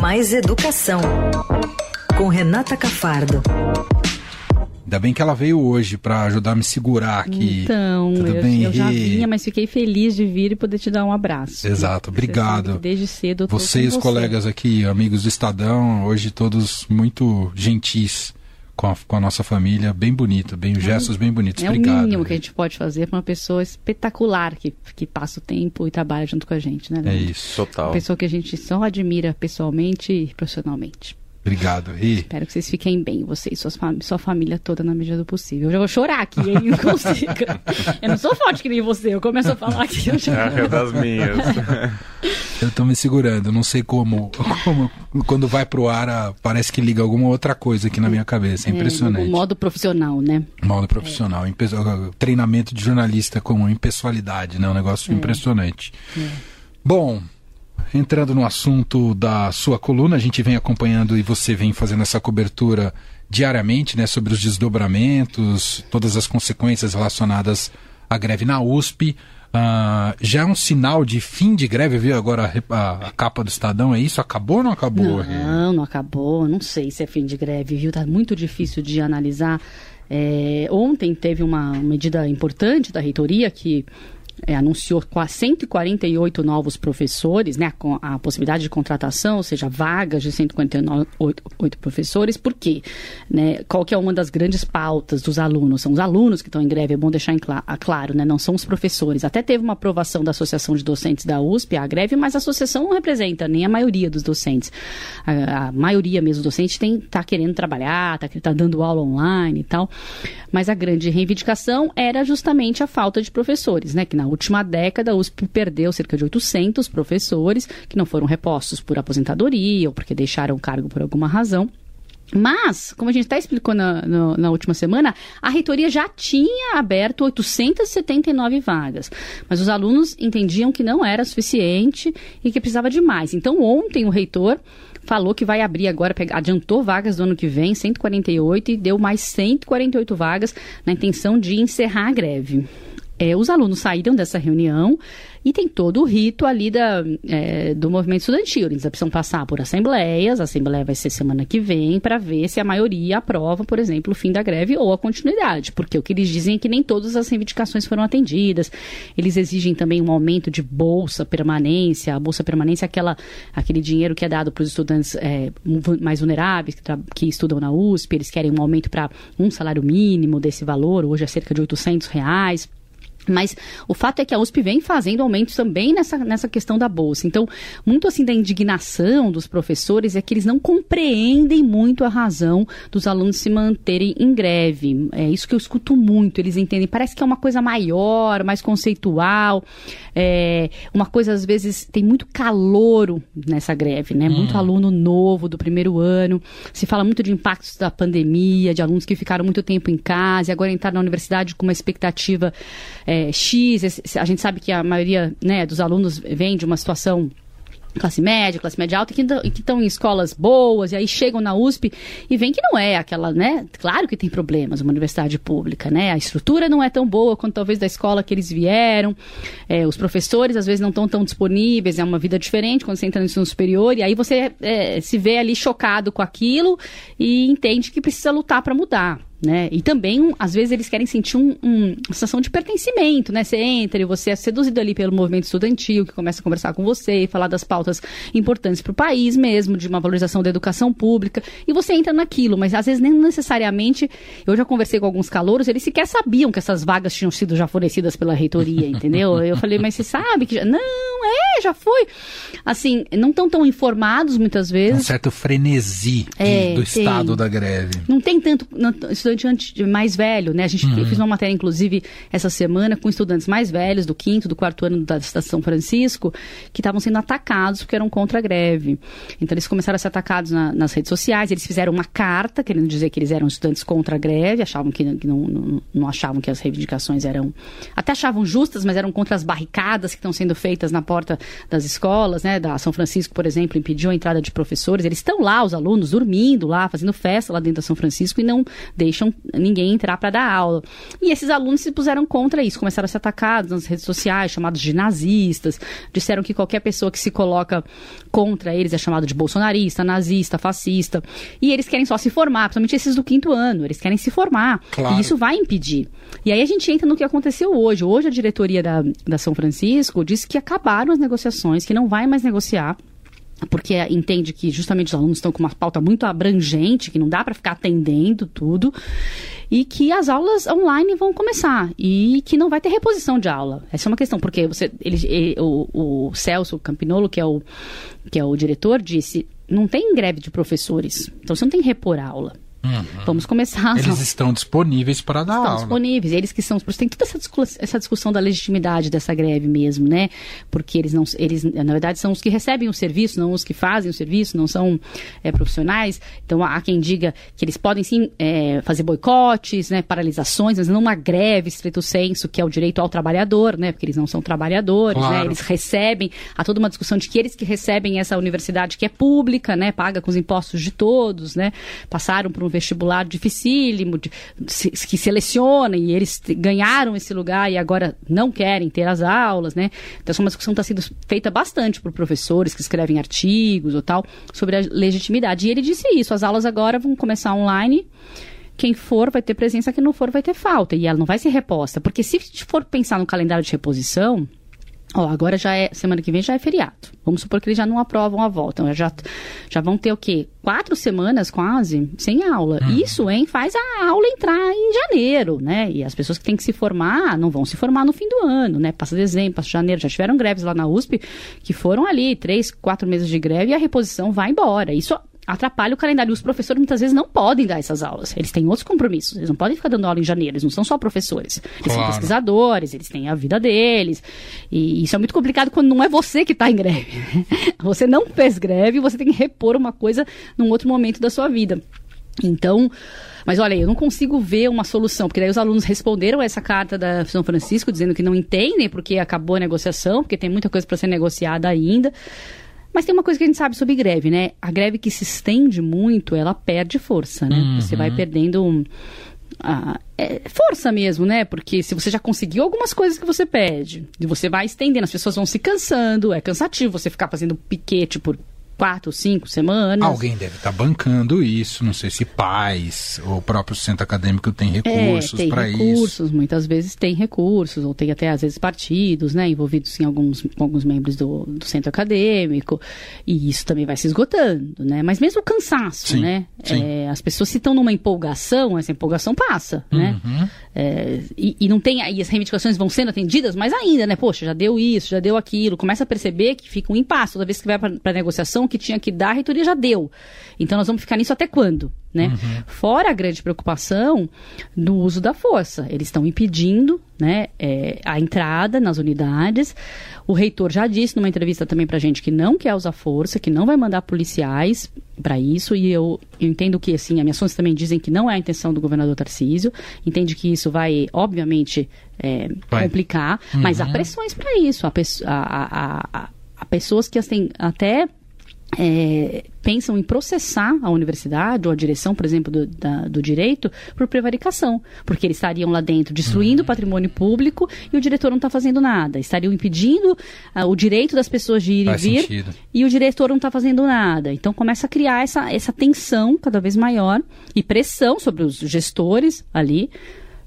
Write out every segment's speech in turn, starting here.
Mais Educação, com Renata Cafardo. Ainda bem que ela veio hoje para ajudar a me segurar aqui. Então, Tudo eu, bem, eu já vinha, mas fiquei feliz de vir e poder te dar um abraço. Exato, obrigado. Desde cedo eu tô Você e com os você. colegas aqui, amigos do Estadão, hoje todos muito gentis com a, com a nossa família, bem bonito, bem gestos bem bonitos. É o Obrigado. mínimo que a gente pode fazer para uma pessoa espetacular que, que passa o tempo e trabalha junto com a gente, né? É Leandro? isso. Total. Uma pessoa que a gente só admira pessoalmente e profissionalmente. Obrigado, Rê. Espero que vocês fiquem bem, você e suas fam- sua família toda na medida do possível. Eu já vou chorar aqui, hein? Não consigo. Eu não sou forte que nem você, eu começo a falar aqui. Eu já... É das minhas. Eu tô me segurando, não sei como, como quando vai pro ar parece que liga alguma outra coisa aqui na minha cabeça, é impressionante. o modo profissional, né? Modo profissional, impe- treinamento de jornalista com impessoalidade, né? Um negócio impressionante. Bom, entrando no assunto da sua coluna, a gente vem acompanhando e você vem fazendo essa cobertura diariamente, né? Sobre os desdobramentos, todas as consequências relacionadas à greve na USP. Ah, já é um sinal de fim de greve, viu agora a a, a capa do Estadão, é isso? Acabou ou não acabou? Não, não acabou. Não sei se é fim de greve, viu? Tá muito difícil de analisar. É, ontem teve uma medida importante da reitoria que é, anunciou qua- 148 novos professores, né, com a possibilidade de contratação, ou seja, vagas de 148 oito professores. Por quê? Né, qual que é uma das grandes pautas dos alunos? São os alunos que estão em greve, é bom deixar em cla- a claro, né, não são os professores. Até teve uma aprovação da Associação de Docentes da USP, a greve, mas a associação não representa nem a maioria dos docentes. A, a maioria mesmo dos docentes tem, tá querendo trabalhar, tá, tá dando aula online e tal. Mas a grande reivindicação era justamente a falta de professores, né? Que na última década a USP perdeu cerca de 800 professores que não foram repostos por aposentadoria ou porque deixaram o cargo por alguma razão. Mas, como a gente até explicou na, na última semana, a reitoria já tinha aberto 879 vagas. Mas os alunos entendiam que não era suficiente e que precisava de mais. Então, ontem o reitor falou que vai abrir agora, adiantou vagas do ano que vem, 148, e deu mais 148 vagas na intenção de encerrar a greve. É, os alunos saíram dessa reunião e tem todo o rito ali da, é, do movimento estudantil. Eles precisam passar por assembleias, a assembleia vai ser semana que vem, para ver se a maioria aprova, por exemplo, o fim da greve ou a continuidade. Porque o que eles dizem é que nem todas as reivindicações foram atendidas. Eles exigem também um aumento de bolsa permanência. A bolsa permanência é aquela, aquele dinheiro que é dado para os estudantes é, mais vulneráveis, que, que estudam na USP. Eles querem um aumento para um salário mínimo desse valor, hoje é cerca de 800 reais. Mas o fato é que a USP vem fazendo aumentos também nessa, nessa questão da bolsa. Então, muito assim da indignação dos professores é que eles não compreendem muito a razão dos alunos se manterem em greve. É isso que eu escuto muito. Eles entendem, parece que é uma coisa maior, mais conceitual. É, uma coisa, às vezes, tem muito calouro nessa greve, né? Muito aluno novo do primeiro ano. Se fala muito de impactos da pandemia, de alunos que ficaram muito tempo em casa e agora entraram na universidade com uma expectativa é, X. A gente sabe que a maioria né, dos alunos vem de uma situação classe média, classe média alta, que estão em escolas boas, e aí chegam na USP e veem que não é aquela, né? Claro que tem problemas uma universidade pública, né? A estrutura não é tão boa quanto talvez da escola que eles vieram, é, os professores às vezes não estão tão disponíveis, é uma vida diferente quando você entra no ensino superior, e aí você é, se vê ali chocado com aquilo e entende que precisa lutar para mudar. Né? E também, às vezes, eles querem sentir um, um- uma sensação de pertencimento, né? Você entra e você é seduzido ali pelo movimento estudantil, que começa a conversar com você falar das pautas importantes para o país mesmo, de uma valorização da educação pública, e você entra naquilo, mas às vezes nem necessariamente. Eu já conversei com alguns calouros, eles sequer sabiam que essas vagas tinham sido já fornecidas pela reitoria, entendeu? Eu falei, mas você sabe que já. Não, é, já foi. Assim, não estão tão informados muitas Um vezes. certo frenesi É, do tem. estado da greve. Não tem tanto não, estudante mais velho, né? A gente Uhum. fez uma matéria, inclusive, essa semana com estudantes mais velhos, do quinto, do quarto ano da Estação São Francisco, que estavam sendo atacados porque eram contra a greve. Então, eles começaram a ser atacados na- nas redes sociais, eles fizeram uma carta querendo dizer que eles eram estudantes contra a greve, achavam que, que não, não, não achavam que as reivindicações eram. Até achavam justas, mas eram contra as barricadas que estão sendo feitas na, porta das escolas, né? Da São Francisco, por exemplo, impediu a entrada de professores. Eles estão lá, os alunos, dormindo lá, fazendo festa lá dentro da São Francisco e não deixam ninguém entrar para dar aula. E esses alunos se puseram contra isso, começaram a ser atacados nas redes sociais, chamados de nazistas, disseram que qualquer pessoa que se coloca contra eles é chamado de bolsonarista, nazista, fascista. E eles querem só se formar, principalmente esses do quinto ano, eles querem se formar. Claro. E isso vai impedir. E aí a gente entra no que aconteceu hoje. Hoje a diretoria da, da São Francisco disse que acabaram as negociações, que não vai mais negociar porque entende que justamente os alunos estão com uma pauta muito abrangente, que não dá para ficar atendendo tudo, e que as aulas online vão começar e que não vai ter reposição de aula. Essa é uma questão, porque você, ele, ele o, o Celso Campinolo, que é o, que é o diretor, disse: não tem greve de professores, então você não tem que repor a aula. Uhum. Vamos começar. Eles estão disponíveis para dar estão aula. disponíveis, eles que são. Tem toda essa discussão, essa discussão da legitimidade dessa greve mesmo, né? Porque eles não, eles na verdade são os que recebem o serviço, não os que fazem o serviço, não são é, profissionais. Então há quem diga que eles podem sim é, fazer boicotes, né, paralisações, mas não uma greve estrito senso que é o direito ao trabalhador, né? Porque eles não são trabalhadores, né? claro. né? Eles recebem há toda uma discussão de que eles que recebem essa universidade que é pública, né? Paga com os impostos de todos, né? Passaram por um vestibular dificílimo, de, se, que seleciona e eles ganharam esse lugar e agora não querem ter as aulas, né? Então, é uma discussão está sendo feita bastante por professores que escrevem artigos ou tal sobre a legitimidade. E ele disse isso: as aulas agora vão começar online quem for vai ter presença, quem não for vai ter falta. E ela não vai ser reposta. Porque se for pensar no calendário de reposição, Ó, agora já é, semana que vem já é feriado. Vamos supor que eles já não aprovam a volta. Então, já, já vão ter o quê? Quatro semanas quase sem aula. Hum. Isso, hein, faz a aula entrar em janeiro, né? E as pessoas que têm que se formar não vão se formar no fim do ano, né? Passa dezembro, passa janeiro. Já tiveram greves lá na USP que foram ali três, quatro meses de greve e a reposição vai embora. Isso atrapalha o calendário. Os professores muitas vezes não podem dar essas aulas. Eles têm outros compromissos. Eles não podem ficar dando aula em janeiro. Eles não são só professores. Eles claro. são pesquisadores, eles têm a vida deles. E isso é muito complicado quando não é você que está em greve. Você não fez greve, você tem que repor uma coisa num outro momento da sua vida. Então, mas olha, eu não consigo ver uma solução, porque daí os alunos responderam a essa carta da São Francisco dizendo que não entendem porque acabou a negociação, porque tem muita coisa para ser negociada ainda. Mas tem uma coisa que a gente sabe sobre greve, né? A greve que se estende muito, ela perde força, né? Uhum. Você vai perdendo a, é, força mesmo, né? Porque se você já conseguiu algumas coisas que você pede, e você vai estendendo, as pessoas vão se cansando, é cansativo você ficar fazendo piquete por quatro, cinco semanas. Alguém deve estar tá bancando isso, não sei se pais ou o próprio centro acadêmico tem recursos é, para isso. recursos, muitas vezes tem recursos, ou tem até às vezes partidos, né, envolvidos em alguns, alguns membros do, do centro acadêmico, e isso também vai se esgotando, né, mas mesmo o cansaço, sim, né, sim. É, as pessoas se estão numa empolgação, essa empolgação passa, né, uhum. é, e, e não tem, e as reivindicações vão sendo atendidas, mas ainda, né, poxa, já deu isso, já deu aquilo, começa a perceber que fica um impasse toda vez que vai para negociação, que tinha que dar, a reitoria já deu. Então nós vamos ficar nisso até quando? Né? Uhum. Fora a grande preocupação do uso da força. Eles estão impedindo né, é, a entrada nas unidades. O reitor já disse numa entrevista também para a gente que não quer usar força, que não vai mandar policiais para isso. E eu, eu, entendo que, assim, as minhas fontes também dizem que não é a intenção do governador Tarcísio. Entende que isso vai, obviamente, é, vai. complicar. Uhum. Mas há pressões para isso. Há, há, há, há pessoas que têm até é, pensam em processar a universidade ou a direção, por exemplo, do, da, do direito por prevaricação, porque eles estariam lá dentro destruindo o uhum. patrimônio público e o diretor não está fazendo nada, estariam impedindo uh, o direito das pessoas de ir Faz e vir sentido. e o diretor não está fazendo nada. Então começa a criar essa, essa tensão cada vez maior e pressão sobre os gestores ali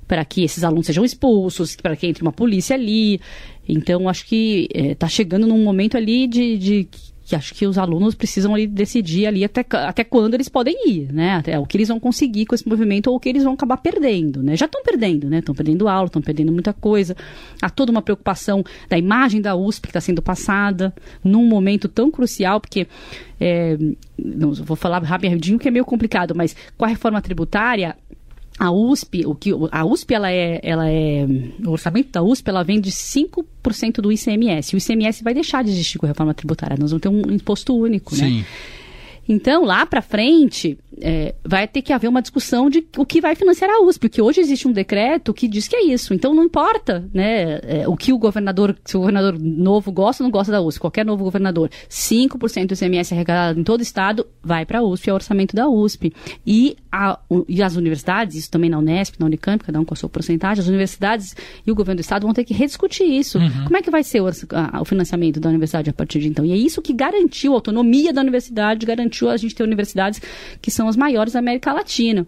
para que esses alunos sejam expulsos, para que entre uma polícia ali. Então, acho que está eh, chegando num momento ali de, de que acho que os alunos precisam ali decidir ali até, até quando eles podem ir, né? Até o que eles vão conseguir com esse movimento ou o que eles vão acabar perdendo, né? Já estão perdendo, né? Estão perdendo aula, estão perdendo muita coisa. Há toda uma preocupação da imagem da USP que está sendo passada num momento tão crucial, porque é, não vou falar rapidinho que é meio complicado, mas com a reforma tributária a USP, o que a USP ela é, ela é, o orçamento da USP ela vem de 5% do ICMS. O ICMS vai deixar de existir com a reforma tributária. Nós vamos ter um imposto único, né? Sim. né? Então, lá para frente, é, vai ter que haver uma discussão de o que vai financiar a USP, porque hoje existe um decreto que diz que é isso. Então, não importa né, é, o que o governador, se o governador novo gosta ou não gosta da USP, qualquer novo governador, 5% do ICMS arrecadado em todo o estado vai para a USP, é o orçamento da USP. E, a, e as universidades, isso também na Unesp, na Unicamp, cada um com a sua porcentagem, as universidades e o governo do estado vão ter que rediscutir isso. Uhum. Como é que vai ser o, a, o financiamento da universidade a partir de então? E é isso que garantiu a autonomia da universidade, garantiu a gente ter universidades que são as maiores da América Latina.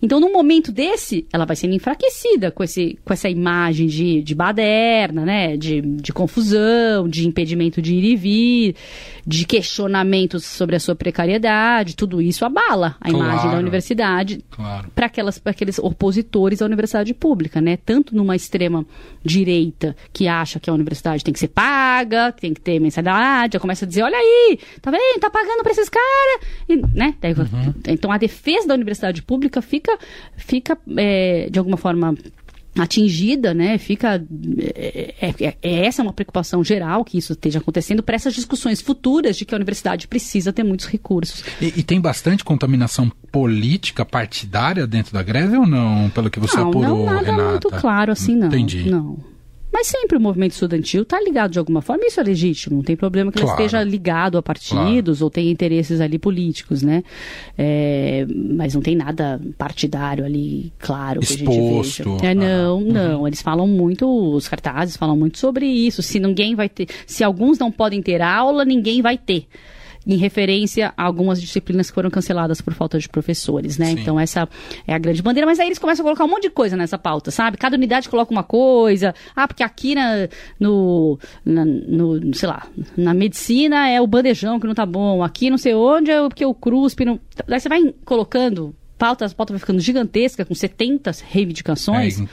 Então, num momento desse, ela vai sendo enfraquecida com, esse, com essa imagem de, de baderna, né? De, de confusão, de impedimento de ir e vir, de questionamentos sobre a sua precariedade. Tudo isso abala a claro, imagem da universidade claro. para aqueles opositores à universidade pública, né? Tanto numa extrema direita que acha que a universidade tem que ser paga, tem que ter mensalidade, já começa a dizer, olha aí, tá vendo? Tá pagando para esses caras, né? Uhum. Então a defesa da universidade pública fica, fica é, de alguma forma atingida, né? Fica é, é, é, essa é uma preocupação geral que isso esteja acontecendo para essas discussões futuras de que a universidade precisa ter muitos recursos. E, e, tem bastante contaminação política partidária dentro da greve ou não? Pelo que você não, apurou, não nada Renata? muito claro assim, não. Entendi. Não. Mas sempre o movimento estudantil está ligado de alguma forma, isso é legítimo, não tem problema que claro. ele esteja ligado a partidos claro. ou tenha interesses ali políticos, né? É, mas não tem nada partidário ali, claro, Exposto. que a gente veja. É, não, ah, não. Uhum. Eles falam muito, os cartazes falam muito sobre isso. Se ninguém vai ter, se alguns não podem ter aula, ninguém vai ter em referência a algumas disciplinas que foram canceladas por falta de professores, né? Sim. Então essa é a grande bandeira, mas aí eles começam a colocar um monte de coisa nessa pauta, sabe? Cada unidade coloca uma coisa, ah, porque aqui na, no, na, no sei lá, na medicina é o bandejão que não tá bom, aqui não sei onde é porque o CRUSP não... Daí você vai colocando pautas, a pauta vai ficando gigantesca, com 70 reivindicações. É,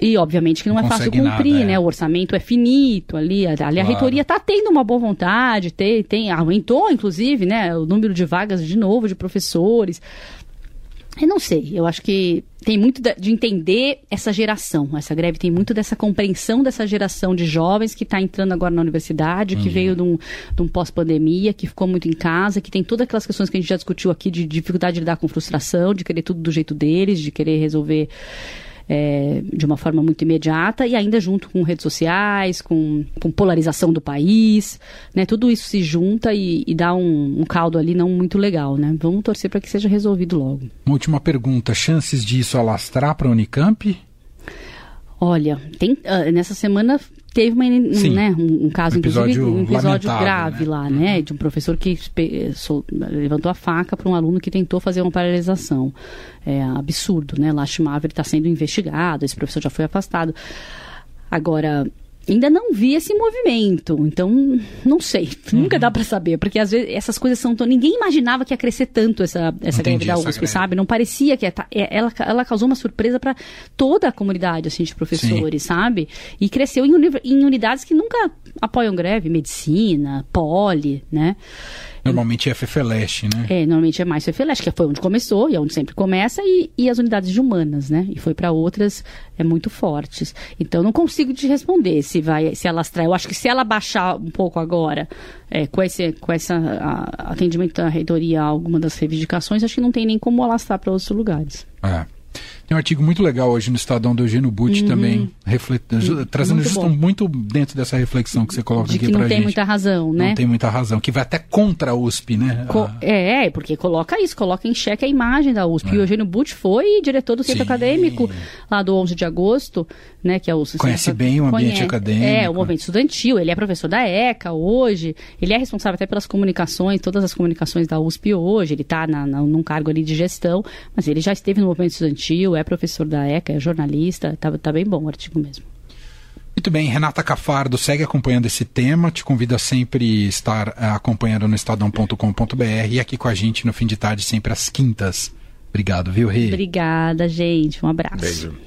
e, obviamente, que não, não é fácil cumprir, nada, é. né? O orçamento é finito ali. Ali claro. a reitoria está tendo uma boa vontade, tem, tem, aumentou, inclusive, né? O número de vagas de novo de professores. Eu não sei, eu acho que tem muito de entender essa geração. Essa greve tem muito dessa compreensão dessa geração de jovens que está entrando agora na universidade, que uhum. veio de um, de um pós-pandemia, que ficou muito em casa, que tem todas aquelas questões que a gente já discutiu aqui de dificuldade de lidar com frustração, de querer tudo do jeito deles, de querer resolver é, de uma forma muito imediata e ainda junto com redes sociais, com, com polarização do país, né? Tudo isso se junta e, e dá um, um, caldo ali não muito legal, né? Vamos torcer para que seja resolvido logo. Uma última pergunta: chances disso alastrar para a Unicamp? Olha, tem, uh, nessa semana teve uma, né, um, um, caso, um inclusive, um episódio grave né? lá, né? Uhum. De um professor que levantou a faca para um aluno que tentou fazer uma paralisação. É absurdo, né? Lastimável, ele está sendo investigado, esse professor já foi afastado. Agora, ainda não vi esse movimento, então não sei, uhum. nunca dá para saber, porque às vezes essas coisas são tão... ninguém imaginava que ia crescer tanto essa essa greve da USP, sabe? Não parecia que ia tá, é, ela ela causou uma surpresa para toda a comunidade assim de professores, Sim. sabe? E cresceu em, uni... em unidades que nunca apoiam greve, medicina, poli, né? Normalmente é FEFELESH, né? É, normalmente é mais FEFELESH, que foi onde começou e é onde sempre começa, e, e as unidades de humanas, né? E foi para outras é muito fortes. Então não consigo te responder se vai se alastrar. Eu acho que se ela baixar um pouco agora, é, com esse com essa a, atendimento da reitoria a alguma das reivindicações, acho que não tem nem como alastrar para outros lugares. É. Tem um artigo muito legal hoje no Estadão do Eugênio Butti uhum. também, reflet... Uhum. trazendo muito, muito dentro dessa reflexão que você coloca De aqui pra gente. não tem muita razão, né? Não tem muita razão, que vai até contra a USP, né? Co a... É, porque coloca isso, coloca em xeque a imagem da USP. É. E o Eugênio Butti foi diretor do centro Sim. acadêmico lá do 11 de agosto, né? Que é o Conhece centro... bem o ambiente Conhece. acadêmico. É, o movimento estudantil, ele é professor da ECA hoje, ele é responsável até pelas comunicações, todas as comunicações da USP hoje, ele está num cargo ali de gestão, mas ele já esteve no movimento estudantil, é professor da ECA, é jornalista, tá, tá bem bom o artigo mesmo. Muito bem, Renata Cafardo segue acompanhando esse tema, te convido a sempre estar uh, acompanhando no estadão.com.br e aqui com a gente no fim de tarde, sempre às quintas. Obrigado, viu, Rê? Obrigada, gente. Um abraço. Beijo.